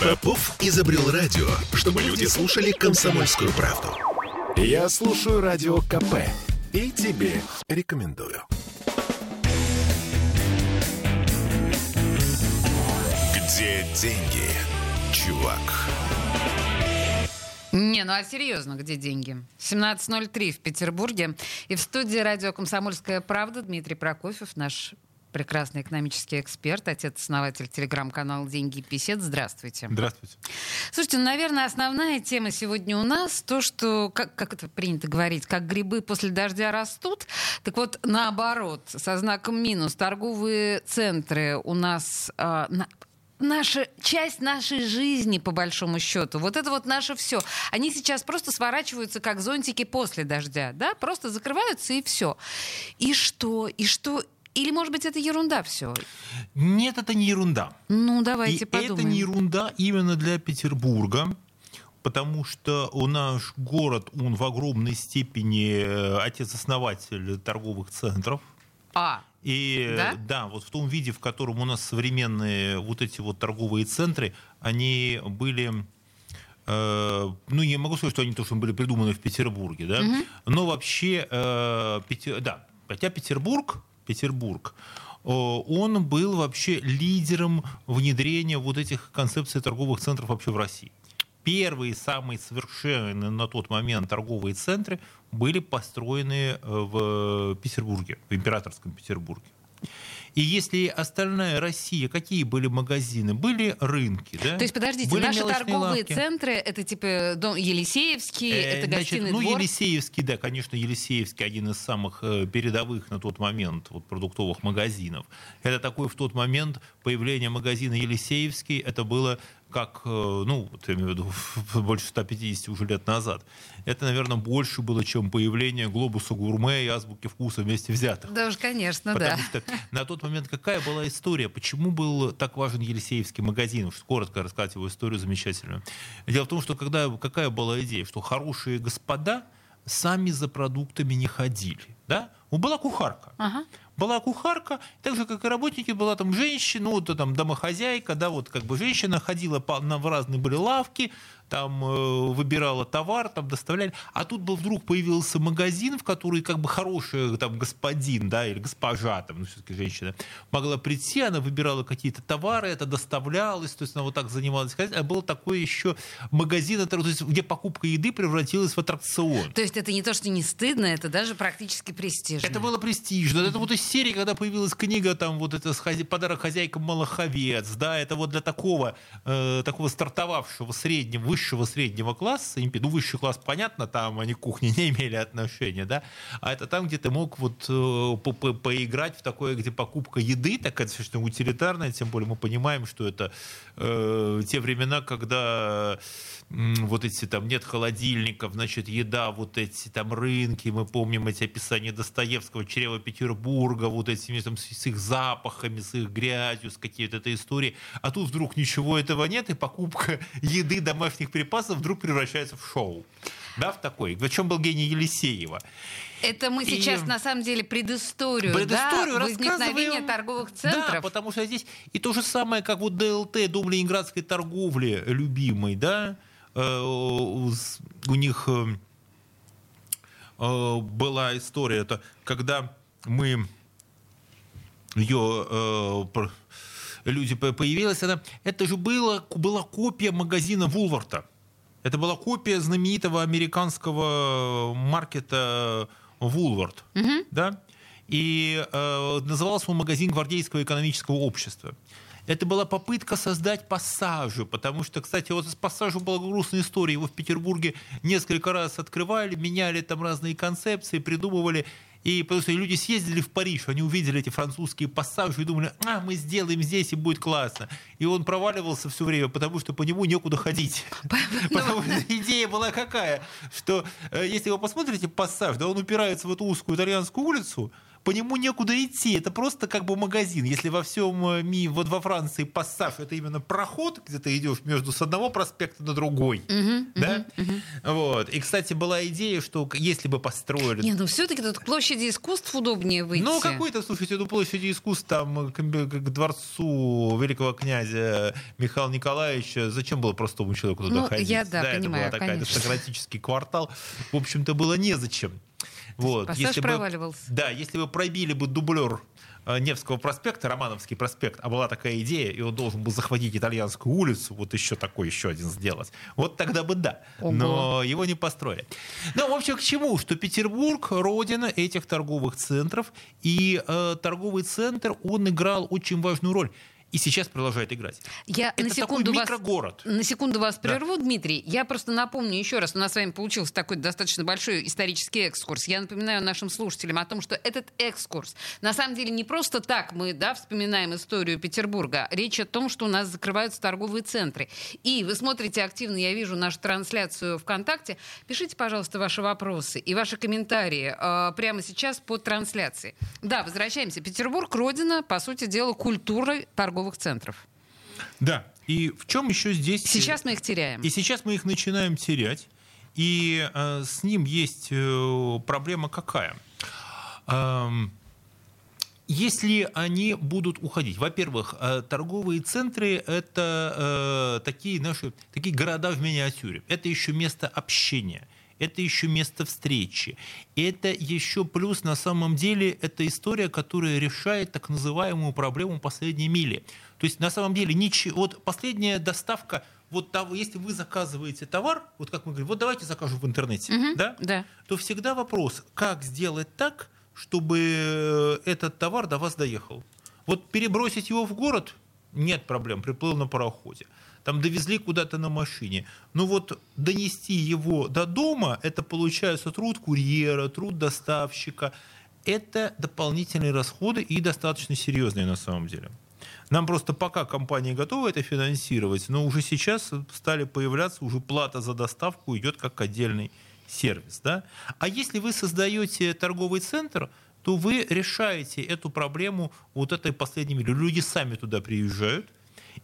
Попов изобрел радио, чтобы люди слушали комсомольскую правду. Я слушаю радио КП и тебе рекомендую. Где деньги, чувак? Не, ну а серьезно, где деньги? 17.03 в Петербурге. И в студии радио «Комсомольская правда» Дмитрий Прокофьев, наш прекрасный экономический эксперт, отец-основатель телеграм-канала «Деньги и писет». Здравствуйте. Здравствуйте. Слушайте, ну, наверное, основная тема сегодня у нас то, что, как, как это принято говорить, как грибы после дождя растут. Так вот, наоборот, со знаком минус, торговые центры у нас... А, на, наша часть нашей жизни, по большому счету. Вот это вот наше все. Они сейчас просто сворачиваются, как зонтики после дождя, да? Просто закрываются и все. И что? И что? Или, может быть, это ерунда все? Нет, это не ерунда. Ну, давайте и подумаем. это не ерунда именно для Петербурга, потому что у наш город, он в огромной степени э, отец-основатель торговых центров. А, И Да? да? вот в том виде, в котором у нас современные вот эти вот торговые центры, они были э, ну, я могу сказать, что они то, что были придуманы в Петербурге, да, но вообще, э, Пете- да, хотя Петербург, Петербург, э, он был вообще лидером внедрения вот этих концепций торговых центров вообще в России. Первые, самые совершенные на тот момент торговые центры были построены э, в Петербурге, в императорском Петербурге. И если остальная Россия, какие были магазины? Были рынки, да? то есть, подождите, Были наши торговые лавки. центры, это типа дом Елисеевский, Э, это значит, гостиный ну, двор. Елисеевский, да, конечно, Елисеевский один из самых э, передовых на тот момент вот, продуктовых магазинов. Это такой в тот момент появление магазина Елисеевский, это было как, э, ну, вот я имею в виду, больше 150 уже лет назад. Это, наверное, больше было, чем появление глобуса гурме и азбуки вкуса вместе взятых. Да уж, конечно, да. Потому что на тот момент какая была история? Почему был так важен Елисеевский магазин? Уж коротко рассказать его историю замечательную. Дело в том, что когда, какая была идея? Что хорошие господа сами за продуктами не ходили. Да? Ну, Была кухарка. Ага. Была кухарка, так же, как и работники, была там женщина, ну, вот, там, домохозяйка, да, вот как бы женщина ходила по, на, в разные были лавки, там э, выбирала товар, там доставляли. А тут был вдруг появился магазин, в который как бы хороший там господин, да, или госпожа, там, ну, все-таки женщина, могла прийти, она выбирала какие-то товары, это доставлялось, то есть она вот так занималась. А был такой еще магазин, то есть, где покупка еды превратилась в аттракцион. То есть это не то, что не стыдно, это даже практически престижно. Это было престижно. Это вот из серии, когда появилась книга, там вот это подарок хозяйкам Малаховец, да, это вот для такого, э, такого стартовавшего среднего, высшего среднего класса, ну, высший класс, понятно, там они к кухне не имели отношения, да, а это там, где ты мог вот э, по- по- поиграть в такое, где покупка еды, такая достаточно утилитарная, тем более мы понимаем, что это э, те времена, когда м, вот эти там нет холодильников, значит, еда, вот эти там рынки, мы помним эти описания Достоевского, чрева Петербурга, вот этими там с их запахами, с их грязью, с какие-то этой истории. А тут вдруг ничего этого нет, и покупка еды, домашних припасов вдруг превращается в шоу. Да, в такой. В чем был гений Елисеева? Это мы И- сейчас на самом деле предысторию, Предысторию да, возникновения торговых Да, центров. потому что здесь и то же самое, как вот ДЛТ, Дом Ленинградской торговли любимый, да, э, у них э, э, была история, это когда мы ее люди по- появилась, она, это же было, была копия магазина Вулварта. Это была копия знаменитого американского маркета Вулвард. Да? И э, назывался он магазин гвардейского экономического общества. Это была попытка создать пассажи, потому что, кстати, вот с пассажем была грустная история. Его в Петербурге несколько раз открывали, меняли там разные концепции, придумывали. И потому что люди съездили в Париж, они увидели эти французские пассажи и думали, а, мы сделаем здесь и будет классно. И он проваливался все время, потому что по нему некуда ходить. Потому что идея была какая, что э, если вы посмотрите пассаж, да он упирается в эту узкую итальянскую улицу, по нему некуда идти. Это просто как бы магазин. Если во всем э, мире, вот во Франции пассаж это именно проход, где ты идешь между с одного проспекта на другой. Угу, да? Угу, угу. Вот. И, кстати, была идея, что если бы построили... Не, ну все-таки тут площади искусств удобнее выйти. Ну, какой-то, слушайте, ну, площади искусств там к, к дворцу великого князя Михаила Николаевича, зачем было простому человеку туда ну, ходить? Я, да, да понимаю, это был такой аристократический квартал. В общем-то, было незачем. Вот. Пассаж если проваливался. Бы, да, если бы пробили бы дублер э, Невского проспекта, Романовский проспект, а была такая идея, и он должен был захватить итальянскую улицу, вот еще такой еще один сделать. Вот тогда бы да. Ого. Но его не построили. Ну, в общем, к чему? Что Петербург — родина этих торговых центров, и э, торговый центр, он играл очень важную роль и сейчас продолжает играть. Я Это на секунду такой микрогород. Вас, на секунду вас прерву, да. Дмитрий. Я просто напомню еще раз, у нас с вами получился такой достаточно большой исторический экскурс. Я напоминаю нашим слушателям о том, что этот экскурс на самом деле не просто так мы да, вспоминаем историю Петербурга. Речь о том, что у нас закрываются торговые центры. И вы смотрите активно, я вижу нашу трансляцию ВКонтакте. Пишите, пожалуйста, ваши вопросы и ваши комментарии э, прямо сейчас под трансляцией. Да, возвращаемся. Петербург — родина, по сути дела, культуры торговли торговых центров. Да. И в чем еще здесь... Сейчас мы их теряем. И сейчас мы их начинаем терять. И э, с ним есть э, проблема какая? Эм, если они будут уходить, во-первых, э, торговые центры это э, такие наши такие города в миниатюре. Это еще место общения это еще место встречи. Это еще плюс, на самом деле, это история, которая решает так называемую проблему последней мили. То есть, на самом деле, ничего, вот последняя доставка вот того, если вы заказываете товар, вот как мы говорим, вот давайте закажем в интернете, угу, да? да, то всегда вопрос, как сделать так, чтобы этот товар до вас доехал. Вот перебросить его в город нет проблем, приплыл на пароходе там довезли куда-то на машине. Но вот донести его до дома, это получается труд курьера, труд доставщика. Это дополнительные расходы и достаточно серьезные на самом деле. Нам просто пока компании готовы это финансировать, но уже сейчас стали появляться, уже плата за доставку идет как отдельный сервис. Да? А если вы создаете торговый центр, то вы решаете эту проблему вот этой последней мили. Люди сами туда приезжают –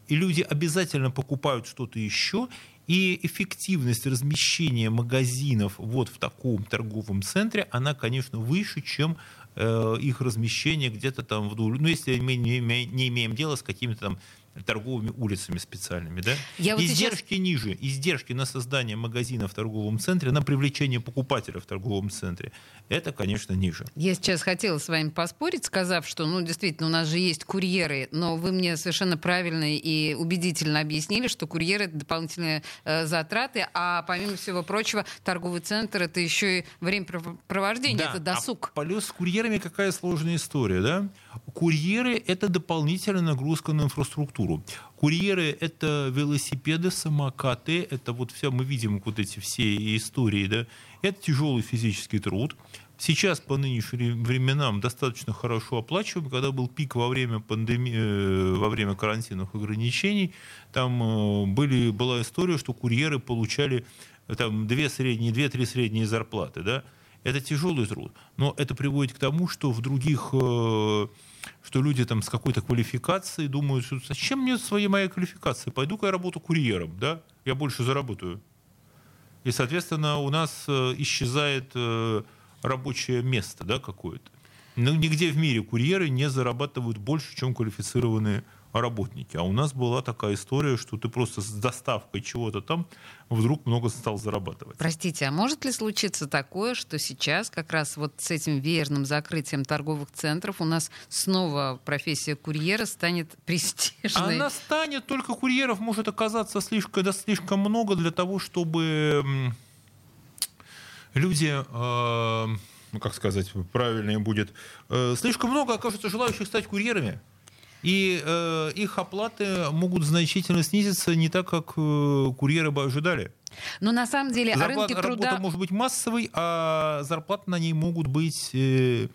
и люди обязательно покупают что-то еще, и эффективность размещения магазинов вот в таком торговом центре, она, конечно, выше, чем э, их размещение где-то там вдоль. Ну, если мы не, не имеем дела с какими-то там торговыми улицами специальными. Да? Я издержки сейчас... ниже. Издержки на создание магазина в торговом центре, на привлечение покупателя в торговом центре, это, конечно, ниже. Я сейчас хотела с вами поспорить, сказав, что, ну, действительно, у нас же есть курьеры, но вы мне совершенно правильно и убедительно объяснили, что курьеры — это дополнительные э, затраты, а помимо всего прочего, торговый центр — это еще и времяпровождение, да, это досуг. А плюс с курьерами какая сложная история, да? Курьеры — это дополнительная нагрузка на инфраструктуру. Курьеры — это велосипеды, самокаты, это вот все, мы видим вот эти все истории, да, это тяжелый физический труд. Сейчас по нынешним временам достаточно хорошо оплачиваем. Когда был пик во время пандемии, э, во время карантинных ограничений, там э, были, была история, что курьеры получали э, там две средние, две-три средние зарплаты, да. Это тяжелый труд, но это приводит к тому, что в других что люди там с какой-то квалификацией думают, что зачем мне своей моей квалификации, пойду-ка я работу курьером, да, я больше заработаю. И, соответственно, у нас э, исчезает э, рабочее место да, какое-то. Ну, нигде в мире курьеры не зарабатывают больше, чем квалифицированные работники. А у нас была такая история, что ты просто с доставкой чего-то там вдруг много стал зарабатывать. Простите, а может ли случиться такое, что сейчас как раз вот с этим веерным закрытием торговых центров у нас снова профессия курьера станет престижной? Она станет, только курьеров может оказаться слишком, да, слишком много для того, чтобы люди... Э, ну, как сказать, правильнее будет, э, слишком много окажется желающих стать курьерами и э, их оплаты могут значительно снизиться не так, как э, курьеры бы ожидали. Но на самом деле Зарплат, рынке труда... Работа может быть массовой, а зарплаты на ней могут быть э,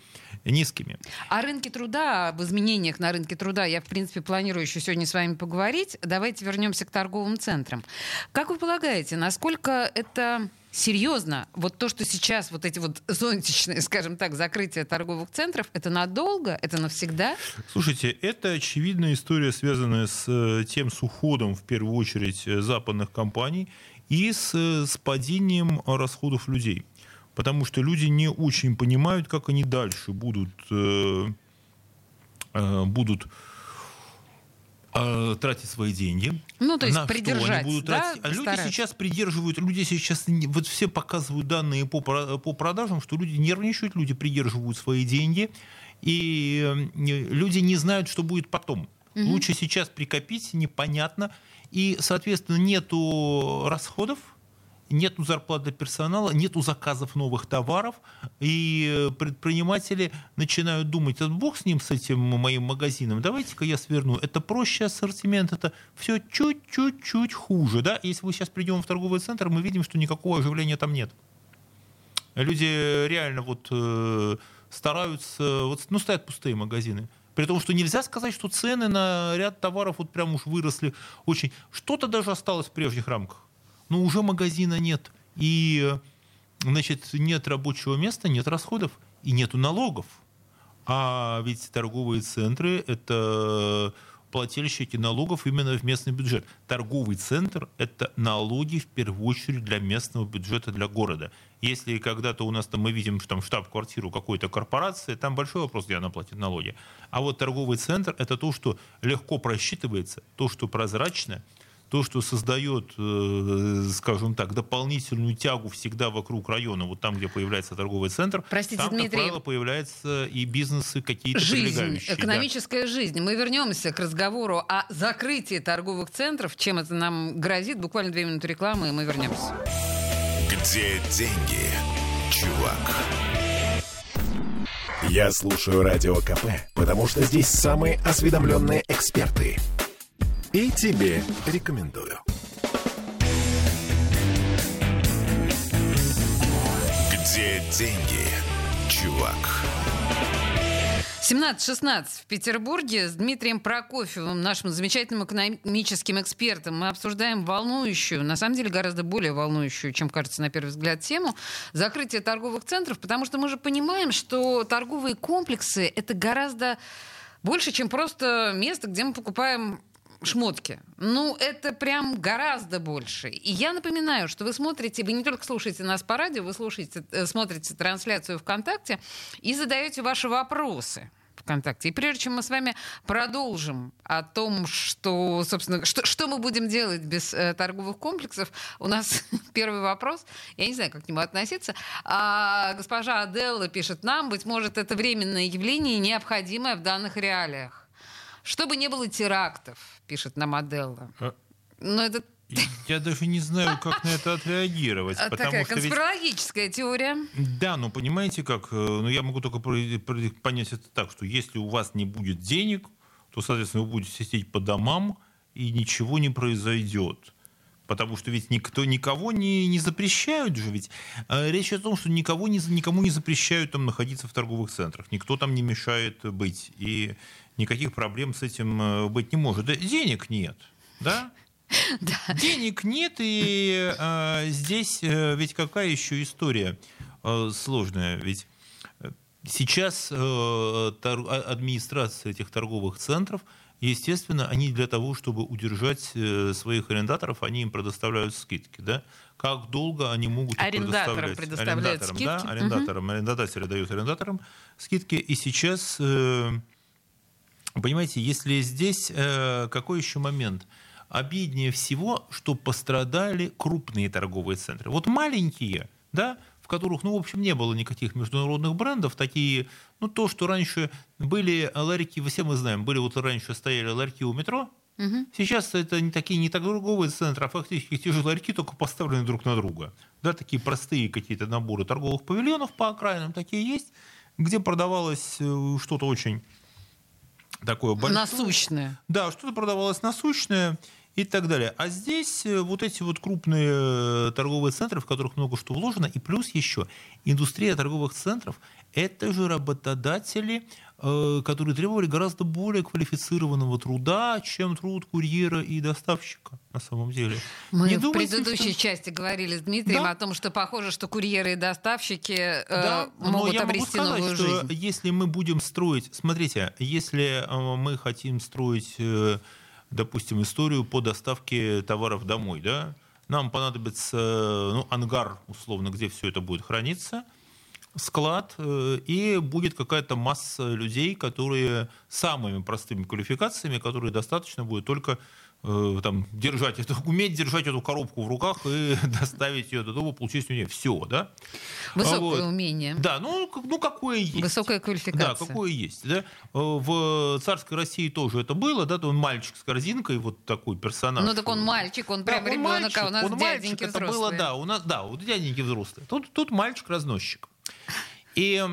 низкими. О рынке труда, об изменениях на рынке труда я, в принципе, планирую еще сегодня с вами поговорить. Давайте вернемся к торговым центрам. Как вы полагаете, насколько это Серьезно, вот то, что сейчас вот эти вот зонтичные, скажем так, закрытия торговых центров, это надолго, это навсегда? Слушайте, это очевидная история, связанная с э, тем, с уходом, в первую очередь, э, западных компаний и с, э, с падением расходов людей. Потому что люди не очень понимают, как они дальше будут, будут э, тратить свои деньги. Ну, то есть на придержать, что они будут да, тратить. А люди сейчас придерживают, люди сейчас, вот все показывают данные по, по продажам, что люди нервничают, люди придерживают свои деньги, и э, люди не знают, что будет потом. Лучше сейчас прикопить, непонятно, и, соответственно, нету расходов, нету зарплат для персонала, нету заказов новых товаров, и э, предприниматели начинают думать, «А бог с ним, с этим моим магазином, давайте-ка я сверну. Это проще ассортимент, это все чуть-чуть-чуть хуже. Да? Если мы сейчас придем в торговый центр, мы видим, что никакого оживления там нет. Люди реально вот э, стараются, вот, ну, стоят пустые магазины. При том, что нельзя сказать, что цены на ряд товаров вот прям уж выросли очень. Что-то даже осталось в прежних рамках. Но уже магазина нет. И, значит, нет рабочего места, нет расходов и нету налогов. А ведь торговые центры – это плательщики налогов именно в местный бюджет. Торговый центр – это налоги в первую очередь для местного бюджета, для города. Если когда-то у нас там мы видим там штаб-квартиру какой-то корпорации, там большой вопрос, где она платит налоги. А вот торговый центр – это то, что легко просчитывается, то, что прозрачно, то, что создает, э, скажем так, дополнительную тягу всегда вокруг района, вот там, где появляется торговый центр, Простите, там, Дмитрий. как правило, появляются и бизнесы какие-то Жизнь, прилегающие. да. экономическая жизнь. Мы вернемся к разговору о закрытии торговых центров. Чем это нам грозит? Буквально две минуты рекламы, и мы вернемся. Где деньги, чувак? Я слушаю Радио КП, потому что здесь самые осведомленные эксперты. И тебе рекомендую. Где деньги, чувак? 17-16 в Петербурге с Дмитрием Прокофьевым, нашим замечательным экономическим экспертом. Мы обсуждаем волнующую, на самом деле гораздо более волнующую, чем кажется на первый взгляд, тему закрытие торговых центров, потому что мы же понимаем, что торговые комплексы — это гораздо больше, чем просто место, где мы покупаем шмотки. Ну, это прям гораздо больше. И я напоминаю, что вы смотрите, вы не только слушаете нас по радио, вы слушаете, э, смотрите трансляцию ВКонтакте и задаете ваши вопросы. ВКонтакте. И прежде чем мы с вами продолжим о том, что, собственно, что, что мы будем делать без э, торговых комплексов, у нас первый вопрос. Я не знаю, как к нему относиться. А, госпожа Аделла пишет нам, быть может, это временное явление, необходимое в данных реалиях. Чтобы не было терактов, пишет нам Аделла. А- Но это Я даже не знаю, как на это отреагировать. а, потому такая что ведь- конспирологическая теория. Да, ну понимаете как, э, ну я могу только понять это так, что если у вас не будет денег, то, соответственно, вы будете сидеть по домам, и ничего не произойдет. Потому что ведь никто, никого не, не запрещают же ведь. Э, Речь о том, что никого не, никому не запрещают там находиться в торговых центрах. Никто там не мешает быть. И никаких проблем с этим э, быть не может. Да, Денег нет. Да? Денег нет, и э, здесь э, ведь какая еще история э, сложная. Ведь э, сейчас э, тор- а- администрация этих торговых центров, естественно, они для того, чтобы удержать э, своих арендаторов, они им предоставляют скидки. Да? Как долго они могут Арендаторам предоставлять? Арендаторам, скидки? Да, арендаторам. Арендодатели дают арендаторам скидки. И сейчас... э, Понимаете, если здесь э, какой еще момент? Обиднее всего, что пострадали крупные торговые центры. Вот маленькие, да, в которых, ну, в общем, не было никаких международных брендов, такие, ну, то, что раньше были ларьки, все мы знаем, были вот раньше стояли ларьки у метро, Сейчас это не такие не торговые центры, а фактически те же ларьки, только поставлены друг на друга. Да, такие простые какие-то наборы торговых павильонов по окраинам такие есть, где продавалось э, что-то очень такое большое. Насущное. Да, что-то продавалось насущное. и так далее. А здесь э, вот эти вот крупные э, торговые центры, в которых много что вложено, и плюс еще индустрия торговых центров – это же работодатели, э, которые требовали гораздо более квалифицированного труда, чем труд курьера и доставщика на самом деле. Мы Не в думайте, предыдущей что... части говорили с Дмитрием да? о том, что похоже, что курьеры и доставщики э, да, могут но обрести могу сказать, новую что жизнь. Если мы будем строить, смотрите, если мы хотим строить допустим, историю по доставке товаров домой, да, нам понадобится ну, ангар, условно, где все это будет храниться, склад, э, и будет какая-то масса людей, которые самыми простыми квалификациями, которые достаточно будет только Э, там, держать это, уметь держать эту коробку в руках и доставить ее до дома, получить у нее все, да? Высокое вот. умение. Да, ну, ну какое есть. Высокая квалификация. Да, какое есть. Да? Э, в царской России тоже это было, да, он мальчик с корзинкой, вот такой персонаж. Ну так он мальчик, он прям да, ребенок, мальчик, а у нас он дяденьки мальчик, взрослые. Это было, да, у нас, да, вот дяденьки взрослые. Тут, тут мальчик-разносчик. И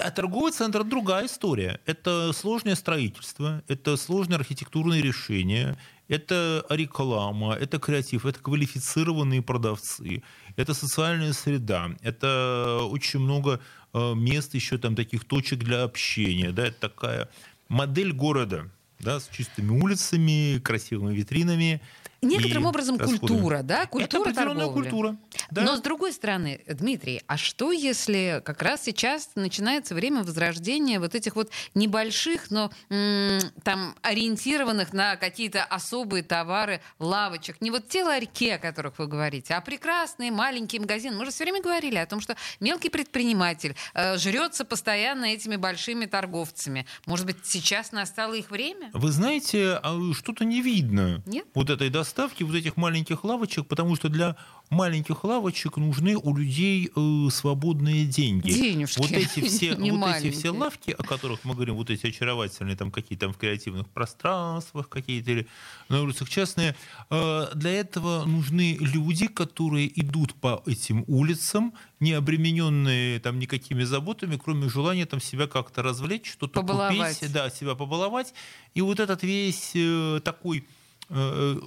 а торговый центр другая история. Это сложное строительство, это сложные архитектурные решения, это реклама, это креатив, это квалифицированные продавцы, это социальная среда, это очень много э, мест еще там таких точек для общения, да, это такая модель города, да, с чистыми улицами, красивыми витринами, Некоторым образом расходами. культура, да? Культура Это торговли. культура. Да. Но с другой стороны, Дмитрий, а что если как раз сейчас начинается время возрождения вот этих вот небольших, но м- там ориентированных на какие-то особые товары лавочек? Не вот те ларьки, о которых вы говорите, а прекрасные маленькие магазины. Мы же все время говорили о том, что мелкий предприниматель э, жрется постоянно этими большими торговцами. Может быть, сейчас настало их время? Вы знаете, а что-то не видно. Нет? Вот этой достаточно доставки вот этих маленьких лавочек, потому что для маленьких лавочек нужны у людей э, свободные деньги. Денежки. Вот эти все, вот эти все лавки, о которых мы говорим, вот эти очаровательные, там какие-то там в креативных пространствах, какие-то или на улицах частные, э, для этого нужны люди, которые идут по этим улицам, не обремененные там никакими заботами, кроме желания там себя как-то развлечь, что-то купить, да, себя побаловать. И вот этот весь э, такой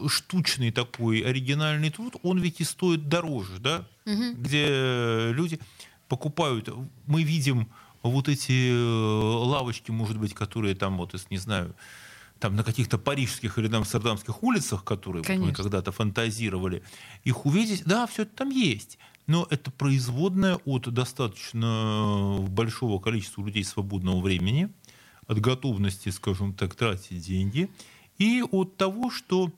штучный такой оригинальный труд, он ведь и стоит дороже, да? Угу. Где люди покупают, мы видим вот эти э, лавочки, может быть, которые там, вот, не знаю, там на каких-то парижских или амстердамских улицах, которые вот мы когда-то фантазировали, их увидеть, да, все это там есть. Но это производное от достаточно большого количества людей свободного времени, от готовности, скажем так, тратить деньги – и от того, что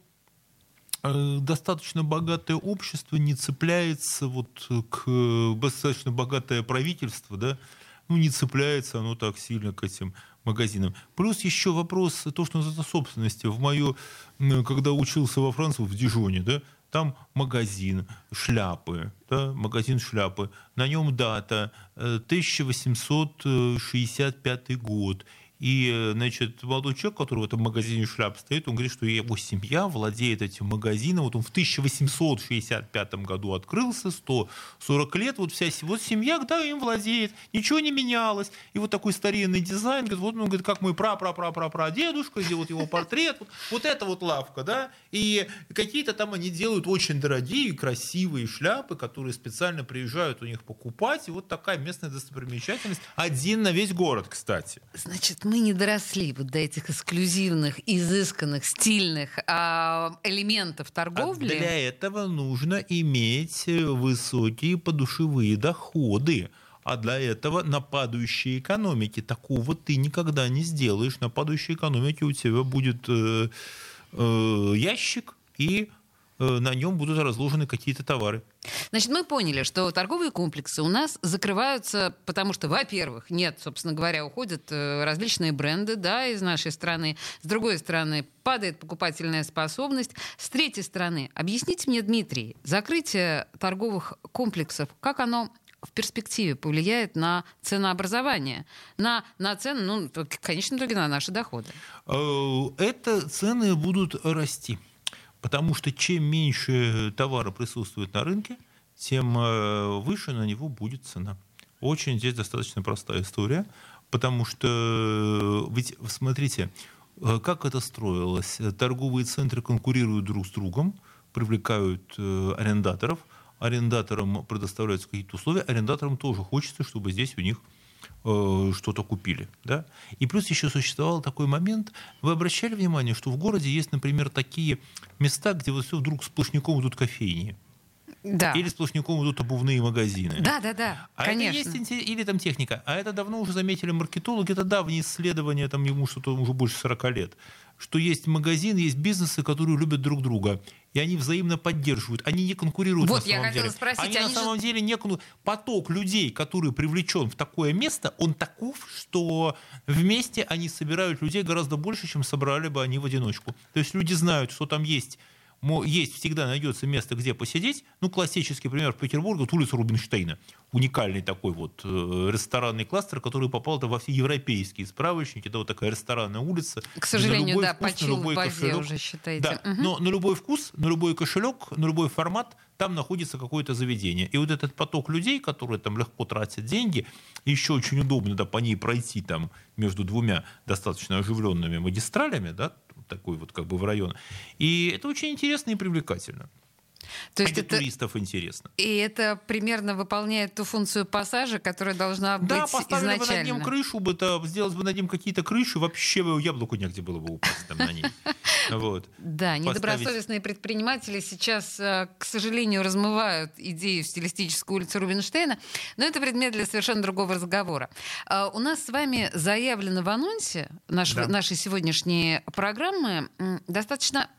э, достаточно богатое общество не цепляется вот к достаточно богатое правительство, да, ну не цепляется оно так сильно к этим магазинам. Плюс еще вопрос, то, что называется собственности. В мою, когда учился во Франции, в Дижоне, да, там магазин шляпы, да, магазин шляпы, на нем дата 1865 э, год. И, э, значит, молодой человек, который в этом магазине шляп стоит, он говорит, что его семья владеет этим магазином. Вот он в 1865 году открылся, 140 лет, вот вся вот семья, да, им владеет, ничего не менялось. И вот такой старинный дизайн, говорит, вот, он говорит, как мой пра пра пра пра пра дедушка, где вот его портрет, вот, вот это вот лавка, да, и какие-то там они делают очень дорогие, красивые шляпы, которые специально приезжают у них покупать, и вот такая местная достопримечательность, один на весь город, кстати. Значит, мы не доросли вот до этих эксклюзивных, изысканных, стильных а, элементов торговли. А для этого нужно иметь высокие подушевые доходы. А для этого на падающей экономике такого ты никогда не сделаешь. На падающей экономике у тебя будет э, э, ящик и Э, на нем будут разложены какие-то товары. Значит, мы поняли, что торговые комплексы у нас закрываются, потому что, во-первых, нет, собственно говоря, уходят э, различные бренды да, из нашей страны. С другой стороны, падает покупательная способность. С третьей стороны, объясните мне, Дмитрий, закрытие торговых комплексов, как оно в перспективе повлияет на ценообразование, на, на цены, ну, в конечном итоге, на наши доходы? Э, это цены будут расти. Потому что чем меньше товара присутствует на рынке, тем э, выше на него будет цена. Очень здесь достаточно простая история, потому что, э, ведь, смотрите, Э, как это строилось? Торговые центры конкурируют друг с другом, привлекают арендаторов, арендаторам предоставляются какие-то условия, арендаторам тоже хочется, чтобы здесь у них э, что-то купили. Да? И плюс еще существовал такой момент, вы обращали внимание, что в городе есть, например, такие места, где вот все вдруг сплошняком идут кофейни. Да. Или сплошняком идут обувные магазины. Да, да, да, а конечно. Это есть, или там техника. А это давно уже заметили маркетологи, это давние исследования, там ему что-то уже больше 40 лет что есть магазины, есть бизнесы, которые любят друг друга. И они взаимно поддерживают. Они не конкурируют вот, на самом я деле. Спросить, они, они на самом деле не Поток людей, который привлечен в такое место, он таков, что вместе они собирают людей гораздо больше, чем собрали бы они в одиночку. То есть люди знают, что там есть есть всегда найдется место, где посидеть. Ну, классический пример в Петербурге, вот улица Рубинштейна. Уникальный такой вот э, ресторанный кластер, который попал во все европейские справочники. Это вот такая ресторанная улица. К сожалению, да, вкус, почил в базе кошелек. уже, считаете. Да, угу. но на любой вкус, на любой кошелек, на любой формат там находится какое-то заведение. И вот этот поток людей, которые там легко тратят деньги, еще очень удобно да, по ней пройти там между двумя достаточно оживленными магистралями, да, такой вот как бы в район. И это очень интересно и привлекательно. То есть а это туристов интересно. И это примерно выполняет ту функцию пассажа, которая должна быть да, изначально. бы над ним крышу, бы, то, сделать бы над ним какие-то крыши, вообще бы яблоку негде было бы упасть там на ней. Вот. Да, недобросовестные предприниматели сейчас, э, к сожалению, размывают идею стилистической улицы Рубинштейна, но это предмет для совершенно другого разговора. А, у нас с вами заявлено в анонсе наш, да. нашей сегодняшней программы достаточно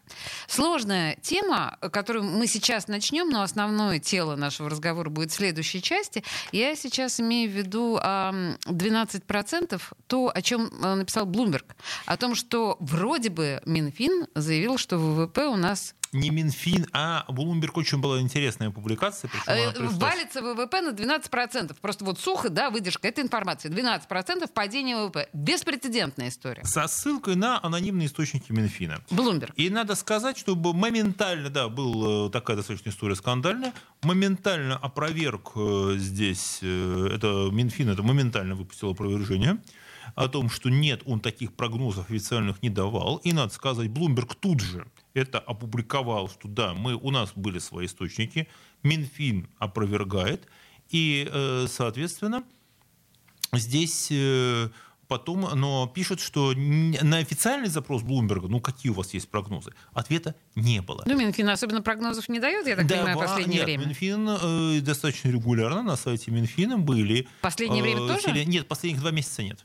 сложная тема, которую мы сейчас начнем, но основное тело нашего разговора будет в следующей части. Я сейчас имею в виду 12% то, о чем э, написал Блумберг, о том, что вроде бы Минфин заявил, что ВВП у нас не Минфин, а Блумберг очень была интересная публикация. Э, валится ВВП на 12%. Просто вот сухо, да, выдержка этой информации. 12% падения ВВП. Беспрецедентная история. Со ссылкой на анонимные источники Минфина. Блумберг. И надо сказать, чтобы моментально, да, была э, такая достаточно история скандальная, моментально опроверг э, здесь, это Минфин, это моментально выпустил опровержение о том, что нет, он таких прогнозов официальных не давал. И, надо сказать, Блумберг тут же это опубликовал, что да, мы, у нас были свои источники, Минфин опровергает, и, э, соответственно, здесь э, потом, но пишут, что на официальный запрос Блумберга, ну какие у вас есть прогнозы, ответа не было. Ну, Минфин особенно прогнозов не дает, я так да, понимаю, в последнее нет, время. Минфин э, достаточно регулярно на сайте Минфина были. Последнее э, время тоже? Нет, последних два месяца нет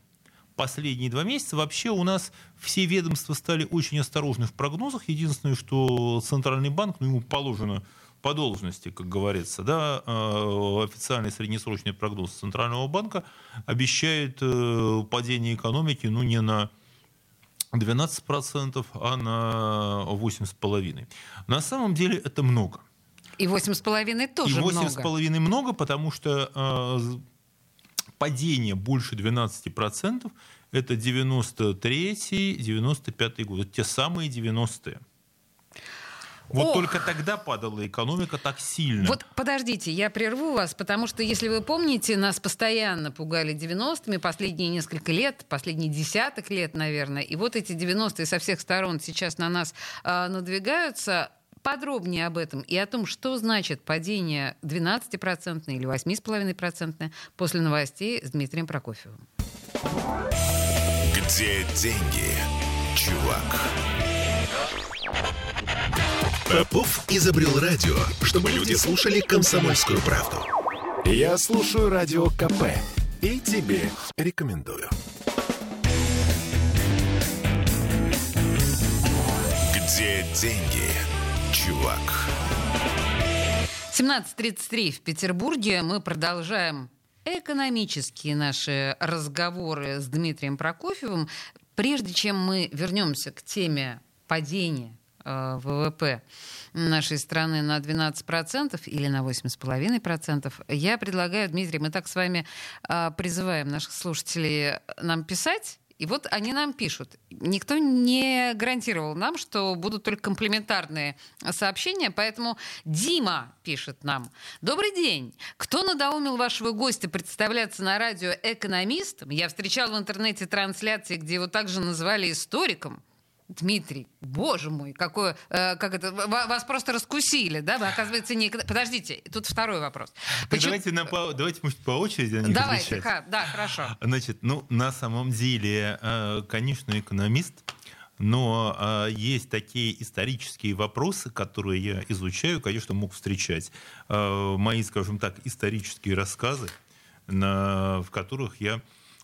последние два месяца вообще у нас все ведомства стали очень осторожны в прогнозах. Единственное, что Центральный банк, ну, ему положено по должности, как говорится, да, э, официальный среднесрочный прогноз Центрального банка обещает э, падение экономики, ну, не на 12%, а на 8,5%. На самом деле это много. И 8,5 тоже и 8,5 много. много, потому что э, падение больше 12% это 93-95 год. Это те самые 90-е. Вот Ох. только тогда падала экономика так сильно. Вот подождите, я прерву вас, потому что, если вы помните, нас постоянно пугали 90-ми последние несколько лет, последние десяток лет, наверное. И вот эти 90-е со всех сторон сейчас на нас э, надвигаются подробнее об этом и о том, что значит падение 12% или 8,5% после новостей с Дмитрием Прокофьевым. Где деньги, чувак? Попов изобрел радио, чтобы люди слушали комсомольскую правду. Я слушаю радио КП и тебе рекомендую. Где деньги? Чувак. 17.33 в Петербурге. Мы продолжаем экономические наши разговоры с Дмитрием Прокофьевым. Прежде чем мы вернемся к теме падения э, ВВП нашей страны на 12% или на 8,5%, я предлагаю, Дмитрий, мы так с вами э, призываем наших слушателей нам писать И вот они нам пишут. Никто не гарантировал нам, что будут только комплементарные сообщения, поэтому Дима пишет нам. Добрый день. Кто надоумил вашего гостя представляться на радио экономистом? Я встречал в интернете трансляции, где его также называли историком. Дмитрий, боже мой, какое, э, как это, вас просто раскусили, да? Вы, оказывается, не... Подождите, тут второй вопрос. Почему... Давайте, на, по, давайте, может, по очереди на них Давайте, ха, да, хорошо. Значит, ну, на самом деле, э, конечно, экономист, но э, есть такие исторические вопросы, которые я изучаю, конечно, мог встречать. Э, мои, скажем так, исторические рассказы, на, в которых я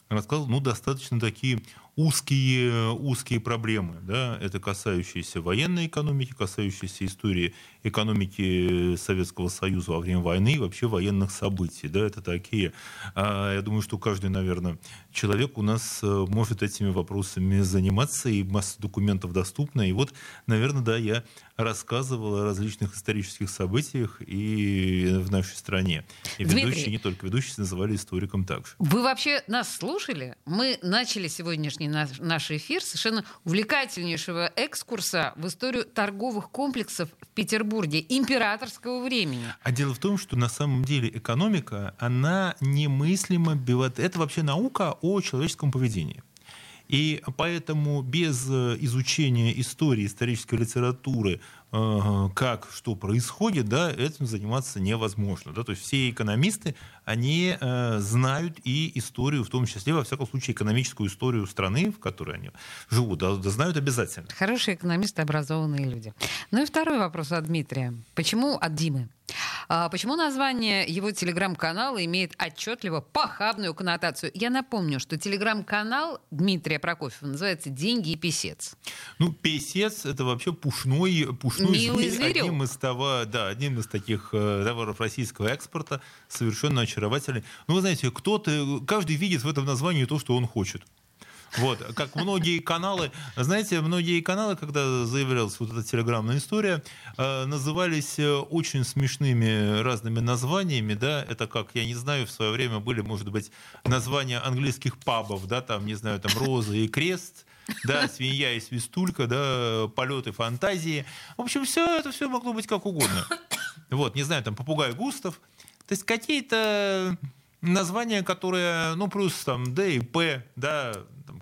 рассказывал, ну, достаточно такие узкие, узкие проблемы. Да? Это касающиеся военной экономики, касающиеся истории экономики Советского Союза во время войны и вообще военных событий. Да? Это такие, а, я думаю, что каждый, наверное, человек у нас э, может этими вопросами заниматься, и масса документов доступна. И вот, наверное, да, я рассказывал о различных исторических событиях и в нашей стране. И Дмитрий, ведущие, не только ведущие, называли историком также. Вы вообще нас слушали? Мы начали сегодняшний наш, наш эфир совершенно увлекательнейшего экскурса в историю торговых комплексов в Петербурге императорского времени. А дело в том, что на самом деле экономика, она немыслимо... Это вообще наука о человеческом поведении. И поэтому без э, изучения истории, исторической литературы, э, как что происходит, да, этим заниматься невозможно. Да? То есть все экономисты, они э, знают и историю, в том числе, во всяком случае, экономическую историю страны, в которой они живут, да, да знают обязательно. Хорошие экономисты, образованные люди. Ну и второй вопрос от Дмитрия. Почему от Димы? А почему название его телеграм-канала имеет отчетливо похабную коннотацию? Я напомню, что телеграм-канал Дмитрия Прокофьева называется «Деньги и писец». Ну, писец — это вообще пушной, пушной Милый зверь, одним из, того, да, одним из таких э, товаров российского экспорта, совершенно очаровательный. Ну, вы знаете, кто-то, каждый видит в этом названии то, что он хочет. Вот, как многие каналы, знаете, многие каналы, когда заявлялась вот эта телеграммная история, э, назывались э, очень смешными разными названиями, да, это как, я не знаю, в свое время были, может быть, названия английских пабов, да, там, не знаю, там «Роза» и «Крест», да, свинья и свистулька, да, полеты фантазии. В общем, все это все могло быть как угодно. Вот, не знаю, там попугай Густав. То есть какие-то названия, которые, ну, плюс там Д и П, да,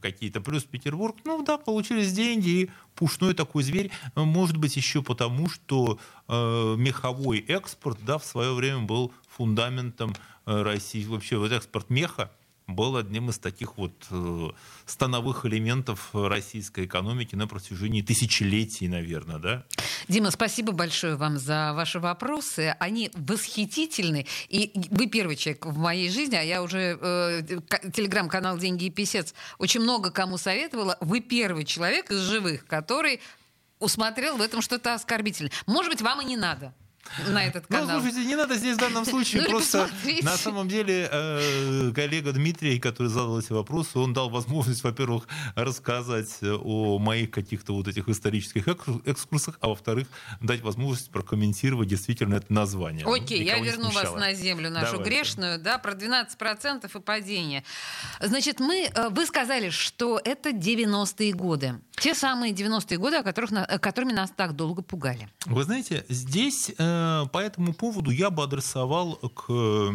какие-то, плюс Петербург, ну да, получились деньги, и пушной такой зверь, может быть, еще потому, что э, меховой экспорт, да, в свое время был фундаментом э, России, вообще вот экспорт меха, был одним из таких вот э, становых элементов российской экономики на протяжении тысячелетий, наверное, да? Дима, спасибо большое вам за ваши вопросы. Они восхитительны. И вы первый человек в моей жизни, а я уже э, телеграм-канал «Деньги и писец» очень много кому советовала. Вы первый человек из живых, который усмотрел в этом что-то оскорбительное. Может быть, вам и не надо на этот ну, канал. Ну, слушайте, не надо здесь в данном случае ну, просто... На самом деле, э, коллега Дмитрий, который задал эти вопросы, он дал возможность, во-первых, рассказать о моих каких-то вот этих исторических экскурсах, а во-вторых, дать возможность прокомментировать действительно это название. Окей, я верну вас на землю нашу Давайте. грешную, да, про 12% и падение. Значит, мы, э, вы сказали, что это 90-е годы. Те самые 90-е годы, о которых, которыми нас так долго пугали. Вы знаете, здесь э, по этому поводу я бы адресовал к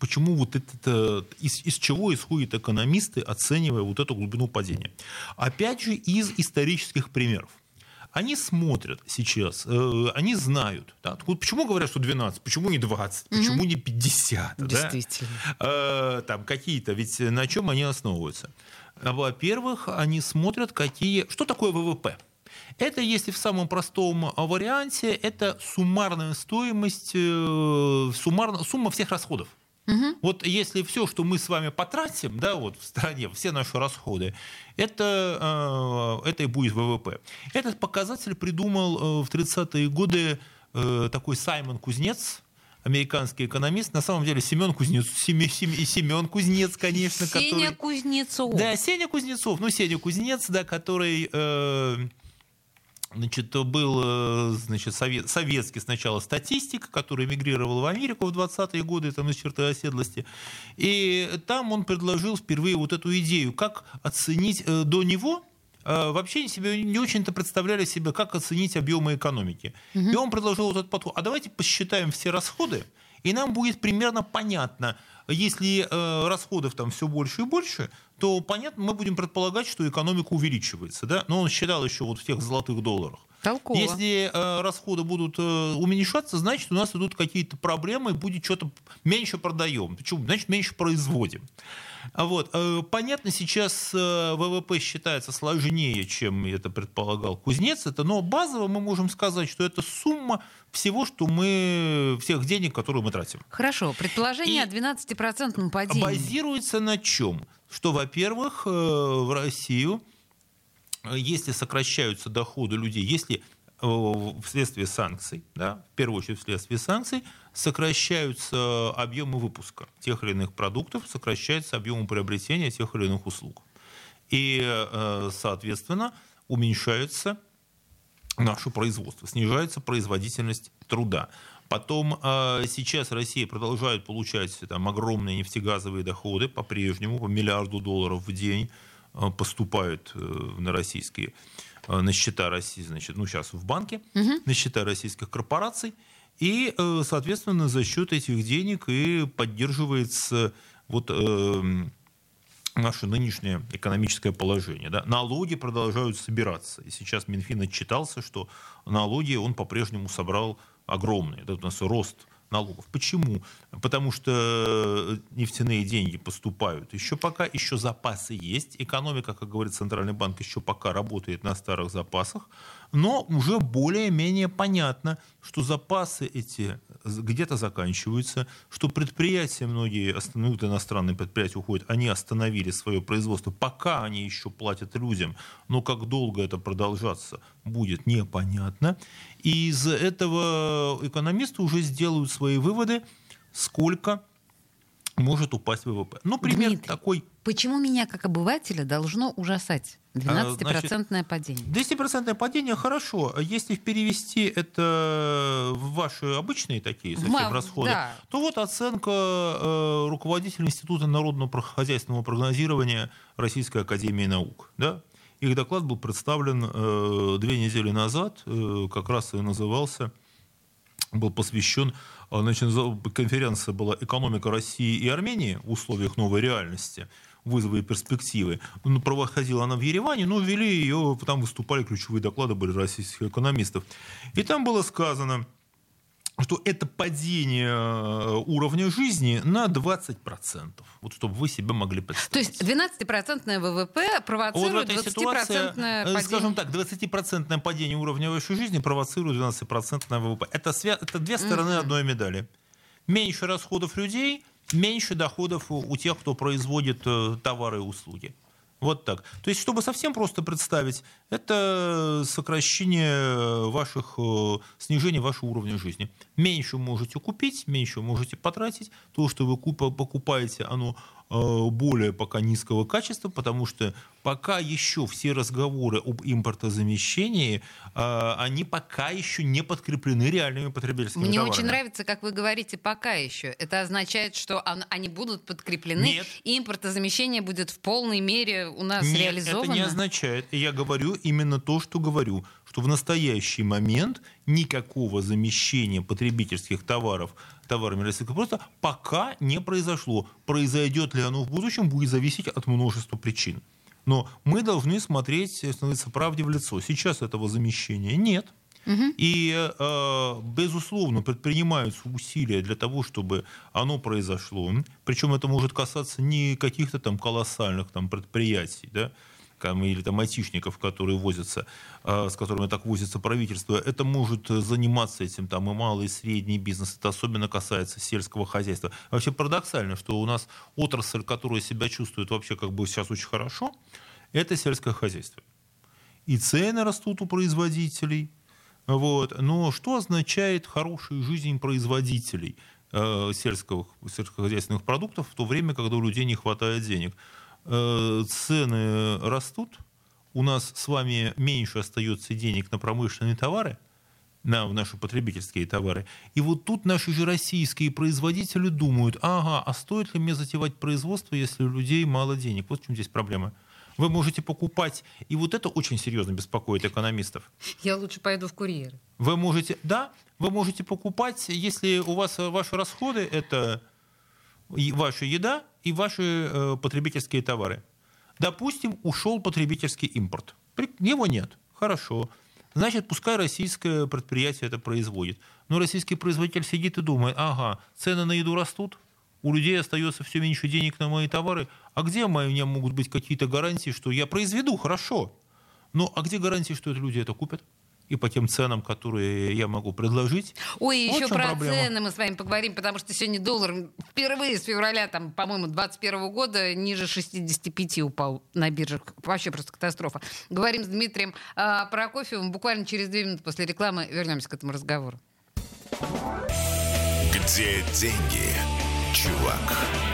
почему вот это, из, из чего исходят экономисты, оценивая вот эту глубину падения. Опять же, из исторических примеров. Они смотрят сейчас, э, они знают. Да? Вот почему говорят, что 12, почему не 20, угу. почему не 50? Действительно. Да? Э, там какие-то, ведь на чем они основываются? Во-первых, они смотрят, какие... Что такое ВВП? Это, если в самом простом варианте, это суммарная стоимость, э, суммар, сумма всех расходов. Угу. Вот если все, что мы с вами потратим, да, вот в стране, все наши расходы, это, э, это и будет ВВП. Этот показатель придумал э, в 30-е годы такой Саймон Кузнец, американский экономист, на самом деле Семен Кузнец, Семен, Семен Кузнец, конечно, Сеня который... Кузнецов. Да, Сеня Кузнецов, ну Сеня Кузнец, да, который э, Значит, был э, значит, совет, советский сначала статистик, который эмигрировал в Америку в 20-е годы, там из черты оседлости. И там он предложил впервые вот эту идею, как оценить э, до него вообще себе не очень-то представляли себе, как оценить объемы экономики. Угу. И он предложил вот этот подход. А давайте посчитаем все расходы, и нам будет примерно понятно, если э, расходов там все больше и больше, то понятно, мы будем предполагать, что экономика увеличивается. Да? Но он считал еще вот в тех золотых долларах. Толково. Если э, расходы будут э, уменьшаться, значит, у нас идут какие-то проблемы, будет что-то меньше продаем. Почему? Значит, меньше производим. Вот. Э, понятно, сейчас э, ВВП считается сложнее, чем это предполагал Кузнец, это, но базово мы можем сказать, что это сумма всего, что мы, всех денег, которые мы тратим. Хорошо. Предположение И о 12% падении. Базируется на чем? Что, во-первых, э, в Россию, если сокращаются доходы людей, если вследствие санкций, да, в первую очередь вследствие санкций, сокращаются объемы выпуска тех или иных продуктов, сокращается объем приобретения тех или иных услуг. И, э, соответственно, уменьшается наше производство, снижается производительность труда. Потом э, сейчас Россия продолжает получать там, огромные нефтегазовые доходы по-прежнему, по миллиарду долларов в день э, поступают на российские на счета России, значит, ну сейчас в банке, угу. на счета российских корпораций. И, э, соответственно, за счет этих денег и поддерживается вот эм, наше нынешнее экономическое положение. Да? Налоги продолжают собираться. И сейчас Минфин отчитался, что налоги он по-прежнему собрал огромные. Это у нас рост налогов. Почему? Потому что нефтяные деньги поступают. Еще пока, еще запасы есть. Экономика, как говорит Центральный банк, еще пока работает на старых запасах но уже более-менее понятно, что запасы эти где-то заканчиваются, что предприятия многие, ну, иностранные предприятия уходят, они остановили свое производство, пока они еще платят людям, но как долго это продолжаться будет непонятно. И из этого экономисты уже сделают свои выводы, сколько может упасть ВВП. Ну, пример Дмитрий, такой. Почему меня, как обывателя, должно ужасать 12-процентное а, падение? 10% падение хорошо. Если перевести это в ваши обычные такие совсем Ма, расходы, да. то вот оценка э, руководителя Института народного хозяйственного прогнозирования Российской Академии Наук. Да? Их доклад был представлен э, две недели назад, э, как раз и назывался, был посвящен а, значит, конференция была «Экономика России и Армении в условиях новой реальности. Вызовы и перспективы». Ну, проходила она в Ереване, но ввели ее, там выступали ключевые доклады, были российских экономистов. И там было сказано, что это падение э, уровня жизни на 20%. Вот чтобы вы себе могли представить. То есть 12% ВВП провоцирует вот 20% э, падение? Скажем так, 20% падение уровня вашей жизни провоцирует 12% ВВП. Это, свя... это две стороны mm-hmm. одной медали. Меньше расходов людей, меньше доходов у тех, кто производит э, товары и услуги. Вот так. То есть, чтобы совсем просто представить, это сокращение ваших, э, снижение вашего уровня жизни. Меньше можете купить, меньше можете потратить. То, что вы покупаете, оно Э, более пока низкого качества, потому что пока еще все разговоры об импортозамещении, э, они пока еще не подкреплены реальными потребительскими Мне товарами. очень нравится, как вы говорите, пока еще. Это означает, что они будут подкреплены, Нет. и импортозамещение будет в полной мере у нас Нет, реализовано? это не означает. Я говорю именно то, что говорю, что в настоящий момент никакого замещения потребительских товаров товарами российского производства пока не произошло. Произойдет ли оно в будущем, будет зависеть от множества причин. Но мы должны смотреть, становиться правде в лицо. Сейчас этого замещения нет. Угу. И, э, безусловно, предпринимаются усилия для того, чтобы оно произошло. Причем это может касаться не каких-то там колоссальных там, предприятий, да, или там айтишников, которые возятся, а, с которыми так возится правительство, это может заниматься этим там и малый, и средний бизнес. Это особенно касается сельского хозяйства. Вообще парадоксально, что у нас отрасль, которая себя чувствует вообще как бы сейчас очень хорошо, это сельское хозяйство. И цены растут у производителей. Вот. Но что означает хорошая жизнь производителей э, сельского, сельскохозяйственных продуктов в то время, когда у людей не хватает денег? Э, цены растут, у нас с вами меньше остается денег на промышленные товары, на наши потребительские товары. И вот тут наши же российские производители думают, ага, а стоит ли мне затевать производство, если у людей мало денег? Вот в чем здесь проблема. Вы можете покупать, и вот это очень серьезно беспокоит экономистов. Я лучше пойду в курьеры. Вы можете, да, вы можете покупать, если у вас ваши расходы это ваша еда и ваши э, потребительские товары. Допустим, ушел потребительский импорт. Его нет. Хорошо. Значит, пускай российское предприятие это производит. Но российский производитель сидит и думает, ага, цены на еду растут, у людей остается все меньше денег на мои товары, а где у меня могут быть какие-то гарантии, что я произведу, хорошо. Но а где гарантии, что это люди это купят? И по тем ценам, которые я могу предложить. Ой, вот еще про проблема. цены мы с вами поговорим, потому что сегодня доллар впервые с февраля, там, по-моему, 2021 года ниже 65 упал на биржах. Вообще просто катастрофа. Говорим с Дмитрием э, Прокофьевым. Буквально через две минуты после рекламы вернемся к этому разговору. Где деньги, чувак?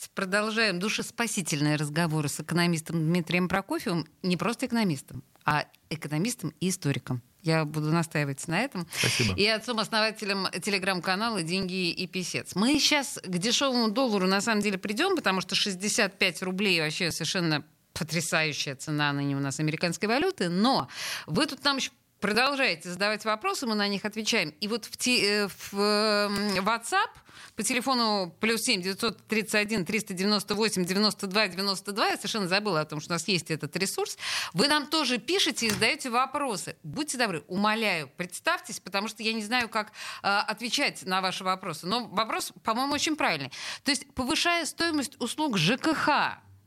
Продолжаем душеспасительные разговоры с экономистом Дмитрием Прокофьевым. Не просто экономистом, а экономистом и историком. Я буду настаивать на этом. Спасибо. И отцом-основателем телеграм-канала «Деньги и писец». Мы сейчас к дешевому доллару на самом деле придем, потому что 65 рублей вообще совершенно потрясающая цена ныне у нас американской валюты. Но вы тут нам еще продолжаете задавать вопросы, мы на них отвечаем. И вот в, те, э, в WhatsApp по телефону плюс 7 931 398 92 92, я совершенно забыла о том, что у нас есть этот ресурс, вы нам тоже пишете и задаете вопросы. Будьте добры, умоляю, представьтесь, потому что я не знаю, как э, отвечать на ваши вопросы. Но вопрос, по-моему, очень правильный. То есть, повышая стоимость услуг ЖКХ,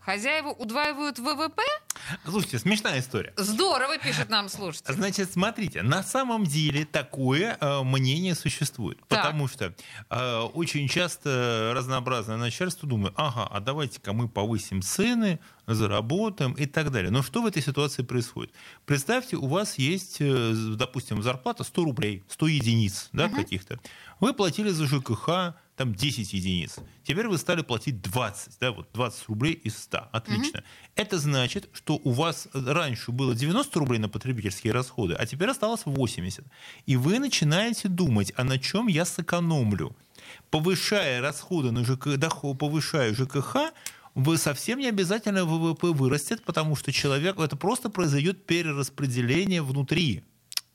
Хозяева удваивают ВВП? Слушайте, смешная история. Здорово, пишет нам слушатель. Значит, смотрите, на самом деле такое э, мнение существует. Так. Потому что э, очень часто разнообразное начальство думает, ага, а давайте-ка мы повысим цены, заработаем и так далее. Но что в этой ситуации происходит? Представьте, у вас есть, э, допустим, зарплата 100 рублей, 100 единиц да, угу. каких-то. Вы платили за ЖКХ там 10 единиц. Теперь вы стали платить 20, да, вот 20 рублей из 100. Отлично. Угу. Это значит, что у вас раньше было 90 рублей на потребительские расходы, а теперь осталось 80. И вы начинаете думать, а на чем я сэкономлю? Повышая расходы на ЖК, доход, повышая ЖКХ, вы совсем не обязательно ВВП вырастет, потому что человек, это просто произойдет перераспределение внутри.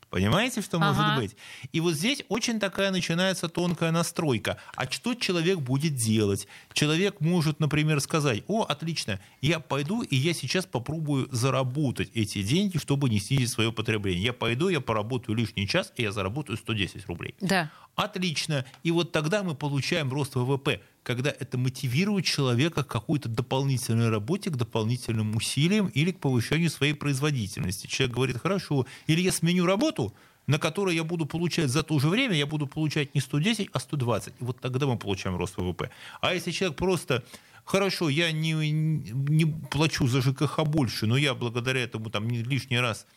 Понимаете, что ага. может быть? И вот здесь очень такая начинается тонкая настройка. А что человек будет делать? Человек может, например, сказать, о, отлично, я пойду и я сейчас попробую заработать эти деньги, чтобы не снизить свое потребление. Я пойду, я поработаю лишний час, и я заработаю 110 рублей. Да. Отлично. И вот тогда мы получаем рост ВВП когда это мотивирует человека к какой-то дополнительной работе, к дополнительным усилиям или к повышению своей производительности. Человек говорит, хорошо, или я сменю работу, на которой я буду получать за то же время, я буду получать не 110, а 120. И вот тогда мы получаем рост ВВП. А если человек просто хорошо, я не, не плачу за ЖКХ больше, но я благодаря этому там лишний раз,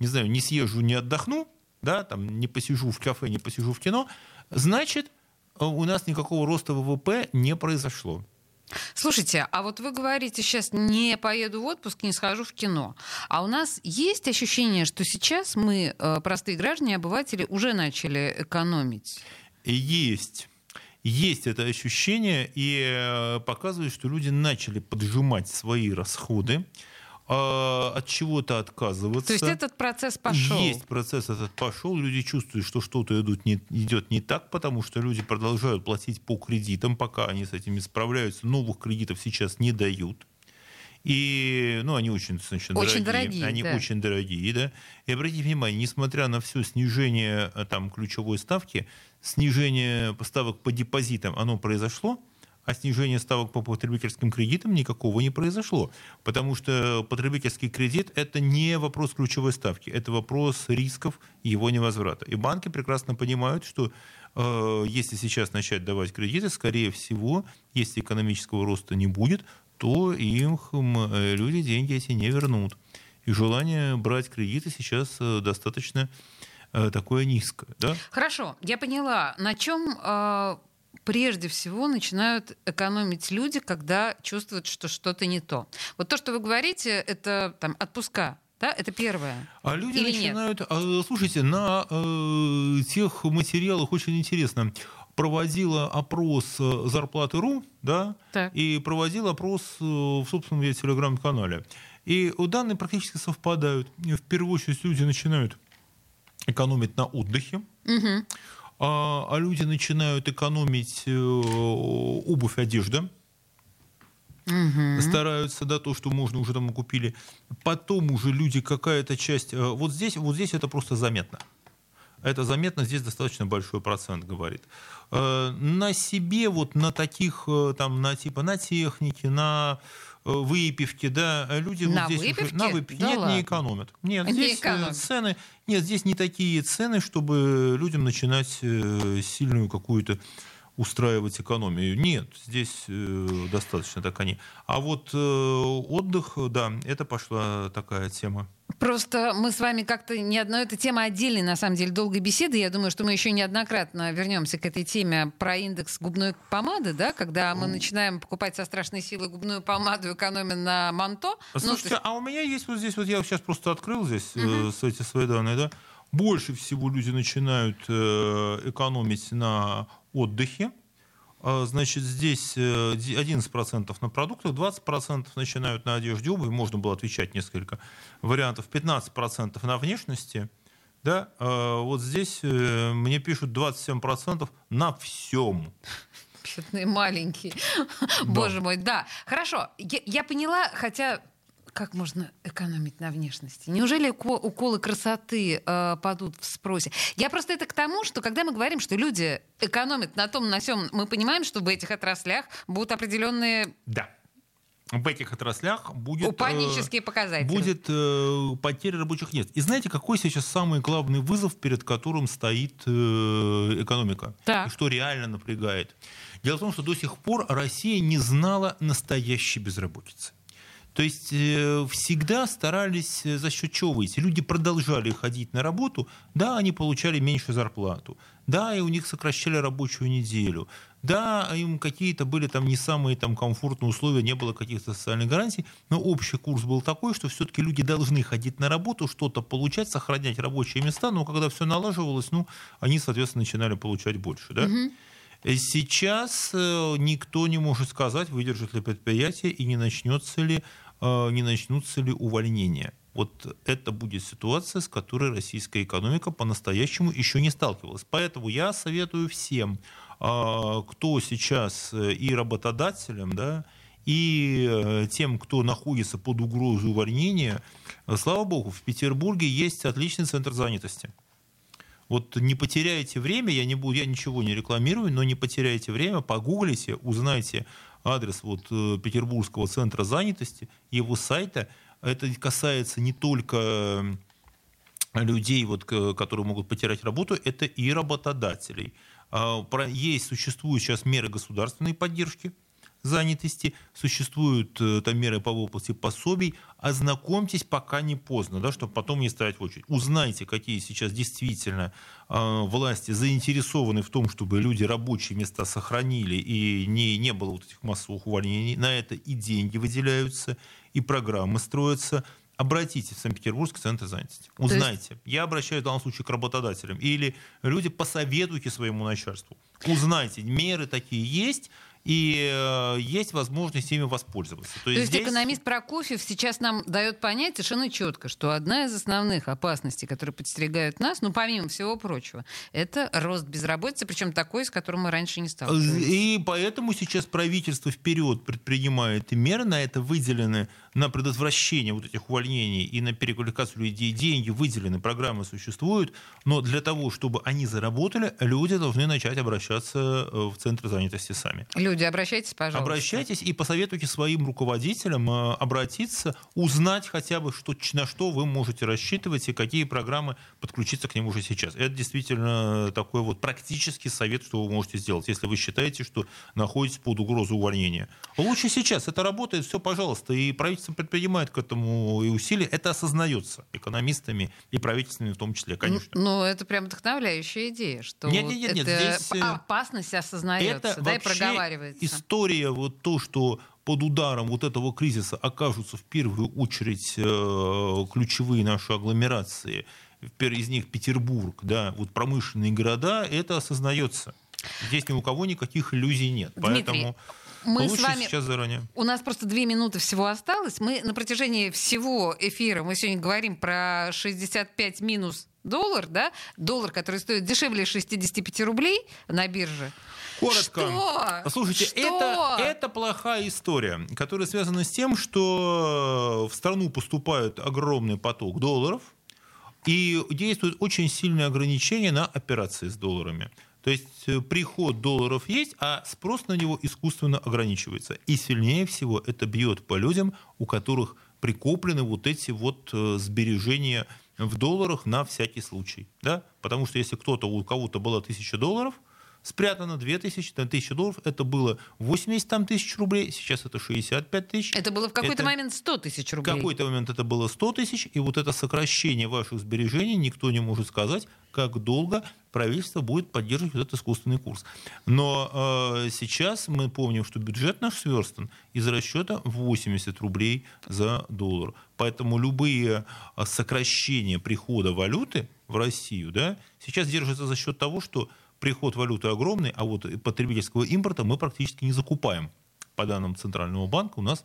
не знаю, не съезжу, не отдохну, да, там не посижу в кафе, не посижу в кино, значит, Э, у нас никакого роста ВВП не произошло. Слушайте, а вот вы говорите сейчас не поеду в отпуск, не схожу в кино. А у нас есть ощущение, что сейчас мы, э, простые граждане, обыватели, уже начали экономить? Есть. Есть это ощущение и э, показывает, что люди начали поджимать свои расходы. А, от чего-то отказываться. То есть этот процесс пошел? Есть процесс этот пошел. Люди чувствуют, что что-то идут не, идет не так, потому что люди продолжают платить по кредитам, пока они с этими справляются. Новых кредитов сейчас не дают. И, ну, они очень, значит, очень дорогие. дорогие они да. очень дорогие, да. И обратите внимание, несмотря на все снижение э, там ключевой ставки, снижение поставок по депозитам, оно произошло, а снижение ставок по потребительским кредитам никакого не произошло. Потому что потребительский кредит – это не вопрос ключевой ставки, это вопрос рисков его невозврата. И банки прекрасно понимают, что э, если сейчас начать давать кредиты, скорее всего, если экономического роста не будет, то им э, люди деньги эти не вернут. И желание брать кредиты сейчас э, достаточно э, такое низкое. Да? Хорошо, я поняла. На чем э, прежде всего начинают экономить люди, когда чувствуют, что что-то не то? Вот то, что вы говорите, это там отпуска. Да, это первое. А люди Или начинают. Нет? Слушайте, на э, тех материалах очень интересно проводила опрос э, зарплаты РУ, да, так. и проводила опрос в собственном телеграм-канале. И данные практически совпадают. В первую очередь люди начинают экономить на отдыхе, угу. А, а люди начинают экономить э, обувь, одежда. Угу. Стараются, да, то, что можно уже там купили. Потом уже люди какая-то часть. Э, вот здесь, вот здесь это просто заметно. Это заметно, здесь достаточно большой процент говорит. Э, на себе, вот на таких, там, на типа, на технике, на выпивки, да, люди на вот здесь выпивке? На выпивке да нет, ладно. не экономят. Нет, не здесь э, экономят. цены, нет, здесь не такие цены, чтобы людям начинать э, сильную какую-то устраивать экономию. Нет, здесь э, достаточно так они. А вот э, отдых, да, это пошла такая тема. Просто мы с вами как-то не одно, эта тема отдельной, на самом деле, долгой беседы. Я думаю, что мы еще неоднократно вернемся к этой теме про индекс губной помады, да, когда мы начинаем покупать со страшной силой губную помаду, экономя на манто. Слушайте, ну, есть... а у меня есть вот здесь, вот я сейчас просто открыл здесь угу. э, эти свои данные, да, больше всего люди начинают э, экономить на отдыхе. А, значит, здесь 11% э, на продуктах, 20% начинают на одежде обуви, можно было отвечать несколько вариантов, 15% на внешности, да, а вот здесь э, мне пишут 27% на всем. Бедные маленькие. Да. Боже мой, да. Хорошо, я, я поняла, хотя как можно экономить на внешности? Неужели уколы красоты э, падут в спросе? Я просто это к тому, что когда мы говорим, что люди экономят на том, на сем, мы понимаем, что в этих отраслях будут определенные... Да. В этих отраслях будет... Э, показатели. Будет э, потеря рабочих мест. И знаете, какой сейчас самый главный вызов, перед которым стоит э, экономика? Так. И что реально напрягает? Дело в том, что до сих пор Россия не знала настоящей безработицы. То есть э, всегда старались э, за счет чего выйти. Люди продолжали ходить на работу, да, они получали меньше зарплату, да, и у них сокращали рабочую неделю, да, им какие-то были там не самые там комфортные условия, не было каких-то социальных гарантий, но общий курс был такой, что все-таки люди должны ходить на работу, что-то получать, сохранять рабочие места, но когда все налаживалось, ну, они, соответственно, начинали получать больше, да. Угу. Сейчас никто не может сказать, выдержит ли предприятие и не начнется ли не начнутся ли увольнения. Вот это будет ситуация, с которой российская экономика по-настоящему еще не сталкивалась. Поэтому я советую всем, а, кто сейчас э, и работодателям, да, и э, тем, кто находится под угрозой увольнения, слава богу, в Петербурге есть отличный центр занятости. Вот не потеряйте время, я, не буду, я ничего не рекламирую, но не потеряйте время, погуглите, узнайте адрес вот, э, Петербургского центра занятости, его сайта. Это касается не только людей, вот, которые могут потерять работу, это и работодателей. А, есть, существуют сейчас меры государственной поддержки, занятости, существуют э, там меры по области пособий. Ознакомьтесь, пока не поздно, да, чтобы потом не стоять в очередь. Узнайте, какие сейчас действительно э, власти заинтересованы в том, чтобы люди рабочие места сохранили и не, не было вот этих массовых увольнений. На это и деньги выделяются, и программы строятся обратитесь в Санкт-Петербургский центр занятости. Узнайте. Есть... Я обращаюсь в данном случае к работодателям. Или люди посоветуйте своему начальству. Узнайте, меры такие есть, и э, есть возможность ими воспользоваться. То, То есть, здесь... экономист Прокофьев сейчас нам дает понять совершенно четко, что одна из основных опасностей, которые подстерегают нас, ну, помимо всего прочего, это рост безработицы, причем такой, с которым мы раньше не сталкивались. И поэтому сейчас правительство вперед предпринимает меры на это выделены на предотвращение вот этих увольнений и на переквалификацию людей деньги выделены, программы существуют, но для того, чтобы они заработали, люди должны начать обращаться э, в центры занятости сами. Люди обращайтесь, пожалуйста. Обращайтесь и посоветуйте своим руководителям э, обратиться, узнать хотя бы, что, на что вы можете рассчитывать и какие программы подключиться к ним уже сейчас. Это действительно такой вот практический совет, что вы можете сделать, если вы считаете, что находитесь под угрозой увольнения. Лучше сейчас. Это работает, все, пожалуйста. И правительство предпринимает к этому и усилия. Это осознается экономистами и правительствами в том числе, конечно. Ну, это прям вдохновляющая идея, что нет, нет, нет, нет, это здесь, опасность осознается, это да, и проговаривается. История вот то, что под ударом вот этого кризиса окажутся в первую очередь э, ключевые наши агломерации, из них Петербург, да, вот промышленные города, это осознается. Здесь ни у кого никаких иллюзий нет. Дмитрий, Поэтому мы лучше с вами... сейчас заранее. У нас просто две минуты всего осталось. Мы на протяжении всего эфира, мы сегодня говорим про 65 минус доллар, да? Доллар, который стоит дешевле 65 рублей на бирже. Коротко. Что? Слушайте, Что? Это, это плохая история, которая связана с тем, что в страну поступает огромный поток долларов, и действует очень сильное ограничение на операции с долларами. То есть э, приход долларов есть, а спрос на него искусственно ограничивается. И сильнее всего это бьет по людям, у которых прикоплены вот эти вот э, сбережения в долларах на всякий случай. Да? Потому что если кто-то, у кого-то было 1000 долларов – спрятано 2000, 1000 долларов. Это было 80 там, тысяч рублей, сейчас это 65 тысяч. Это было в какой-то это... момент 100 тысяч рублей. В какой-то момент это было 100 тысяч, и вот это сокращение ваших сбережений никто не может сказать, как долго правительство будет поддерживать этот искусственный курс. Но э, сейчас мы помним, что бюджет наш сверстан из расчета 80 рублей за доллар. Поэтому любые э, сокращения прихода валюты в Россию да, сейчас держатся за счет того, что приход валюты огромный, а вот потребительского импорта мы практически не закупаем. По данным Центрального банка у нас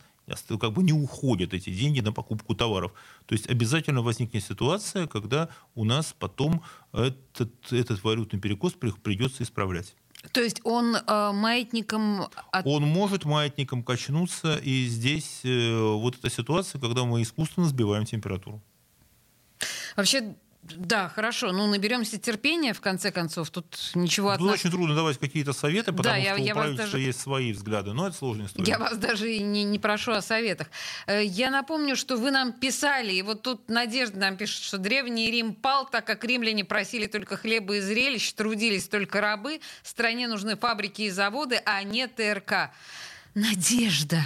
как бы не уходят эти деньги на покупку товаров. То есть обязательно возникнет ситуация, когда у нас потом этот, этот валютный перекос придется исправлять. То есть он э, маятником... От... Он может маятником качнуться, и здесь э, вот эта ситуация, когда мы искусственно сбиваем температуру. Вообще да, хорошо. Ну, наберемся терпения, в конце концов. Тут ничего от Тут нас... очень трудно давать какие-то советы, потому да, что я, у я правительства даже... есть свои взгляды. Но это сложная история. Я вас даже и не, не прошу о советах. Э, я напомню, что вы нам писали, и вот тут Надежда нам пишет, что Древний Рим пал, так как римляне просили только хлеба и зрелищ, трудились только рабы, стране нужны фабрики и заводы, а не ТРК. Надежда.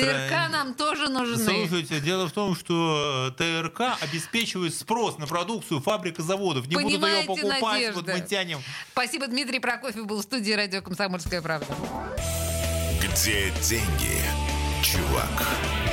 ТРК нам тоже нужны. Слушайте, дело в том, что э, ТРК обеспечивает спрос на продукцию фабрик и заводов. Не Понимаете, будут ее покупать, Надежда. вот мы тянем. Спасибо, Дмитрий Прокофьев был в студии радио «Комсомольская правда». Где деньги, чувак?